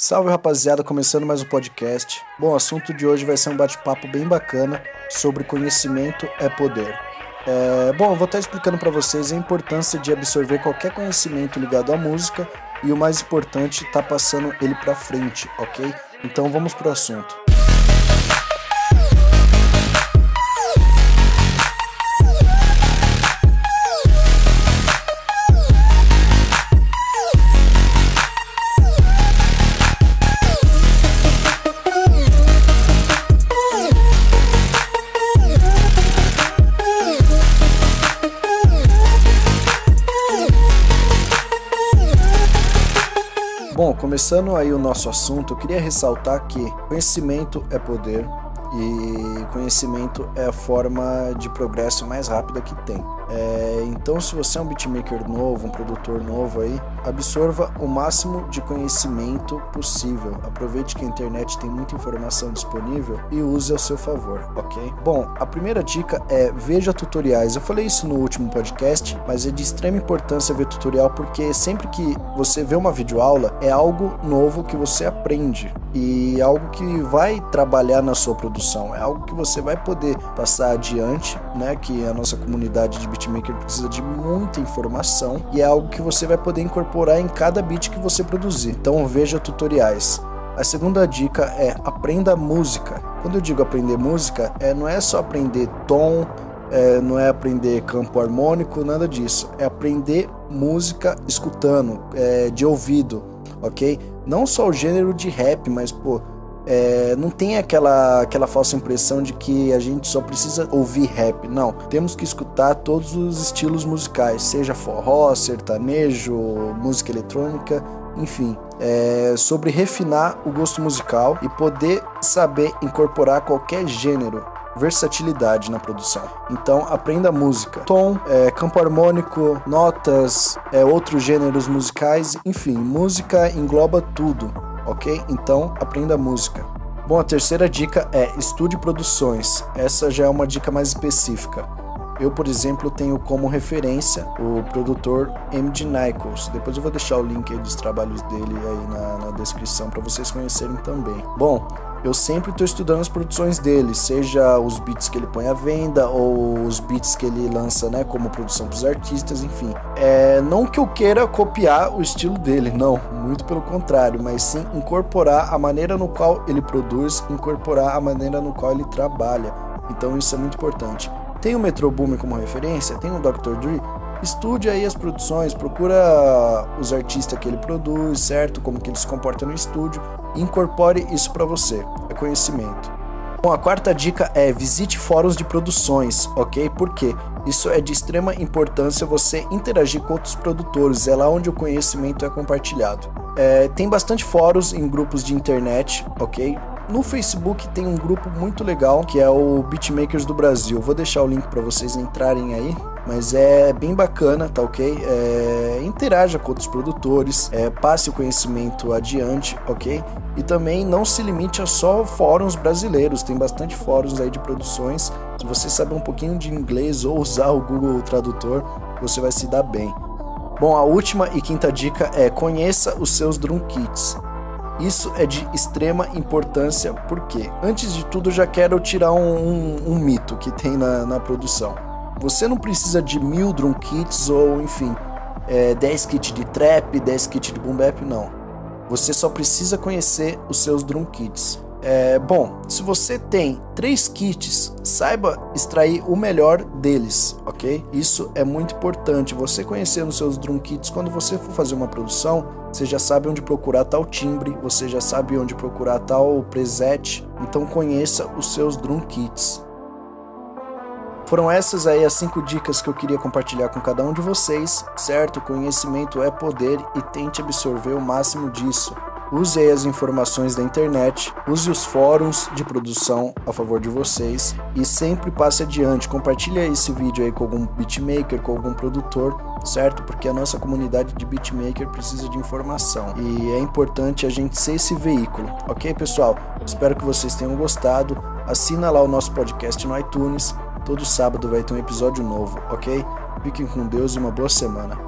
Salve rapaziada, começando mais um podcast. Bom, o assunto de hoje vai ser um bate-papo bem bacana sobre conhecimento é poder. É, bom, eu vou estar explicando para vocês a importância de absorver qualquer conhecimento ligado à música e o mais importante, tá passando ele para frente, ok? Então vamos pro assunto. Começando aí o nosso assunto, eu queria ressaltar que conhecimento é poder e conhecimento é a forma de progresso mais rápida que tem. É, então, se você é um beatmaker novo, um produtor novo aí, absorva o máximo de conhecimento possível. Aproveite que a internet tem muita informação disponível e use ao seu favor, ok? Bom, a primeira dica é veja tutoriais. Eu falei isso no último podcast, mas é de extrema importância ver tutorial porque sempre que você vê uma videoaula é algo novo que você aprende e algo que vai trabalhar na sua produção, é algo que você vai poder passar adiante, né? Que a nossa comunidade de beatmaker precisa de muita informação e é algo que você vai poder incorporar em cada beat que você produzir. Então veja tutoriais. A segunda dica é aprenda música. Quando eu digo aprender música, é, não é só aprender tom, é, não é aprender campo harmônico, nada disso. É aprender música escutando, é, de ouvido, ok? Não só o gênero de rap, mas pô, é, não tem aquela, aquela falsa impressão de que a gente só precisa ouvir rap. Não, temos que escutar todos os estilos musicais, seja forró, sertanejo, música eletrônica, enfim. É sobre refinar o gosto musical e poder saber incorporar qualquer gênero versatilidade na produção. Então aprenda música, tom, é, campo harmônico, notas, é, outros gêneros musicais, enfim, música engloba tudo ok? Então aprenda música. Bom, a terceira dica é estude produções. Essa já é uma dica mais específica. Eu, por exemplo, tenho como referência o produtor MD Nichols. Depois eu vou deixar o link dos trabalhos dele aí na, na descrição para vocês conhecerem também. Bom, eu sempre estou estudando as produções dele, seja os beats que ele põe à venda ou os beats que ele lança, né, como produção para os artistas, enfim. É, não que eu queira copiar o estilo dele, não, muito pelo contrário, mas sim incorporar a maneira no qual ele produz, incorporar a maneira no qual ele trabalha. Então isso é muito importante. Tem o Metro Boomin como referência, tem o Dr. Dre, estude aí as produções, procura os artistas que ele produz, certo? Como que ele se comporta no estúdio, incorpore isso para você. É conhecimento. Bom, a quarta dica é visite fóruns de produções, ok? Porque isso é de extrema importância você interagir com outros produtores, é lá onde o conhecimento é compartilhado. É, tem bastante fóruns em grupos de internet, ok? No Facebook tem um grupo muito legal que é o Beatmakers do Brasil. Vou deixar o link para vocês entrarem aí mas é bem bacana, tá ok? É, interaja com outros produtores, é, passe o conhecimento adiante, ok? E também não se limite a só fóruns brasileiros, tem bastante fóruns aí de produções. Se você saber um pouquinho de inglês ou usar o Google Tradutor, você vai se dar bem. Bom, a última e quinta dica é conheça os seus drum kits. Isso é de extrema importância porque, antes de tudo, já quero tirar um, um, um mito que tem na, na produção você não precisa de mil drum kits ou, enfim, é, 10 kits de trap, 10 kits de boom bap, não. Você só precisa conhecer os seus drum kits. É, bom, se você tem três kits, saiba extrair o melhor deles, ok? Isso é muito importante. Você conhecendo os seus drum kits, quando você for fazer uma produção, você já sabe onde procurar tal timbre, você já sabe onde procurar tal preset. Então conheça os seus drum kits. Foram essas aí as cinco dicas que eu queria compartilhar com cada um de vocês, certo? Conhecimento é poder e tente absorver o máximo disso. Use aí as informações da internet, use os fóruns de produção a favor de vocês e sempre passe adiante. Compartilhe esse vídeo aí com algum beatmaker, com algum produtor, certo? Porque a nossa comunidade de beatmaker precisa de informação e é importante a gente ser esse veículo, ok, pessoal? Espero que vocês tenham gostado. Assina lá o nosso podcast no iTunes Todo sábado vai ter um episódio novo, ok? Fiquem com Deus e uma boa semana.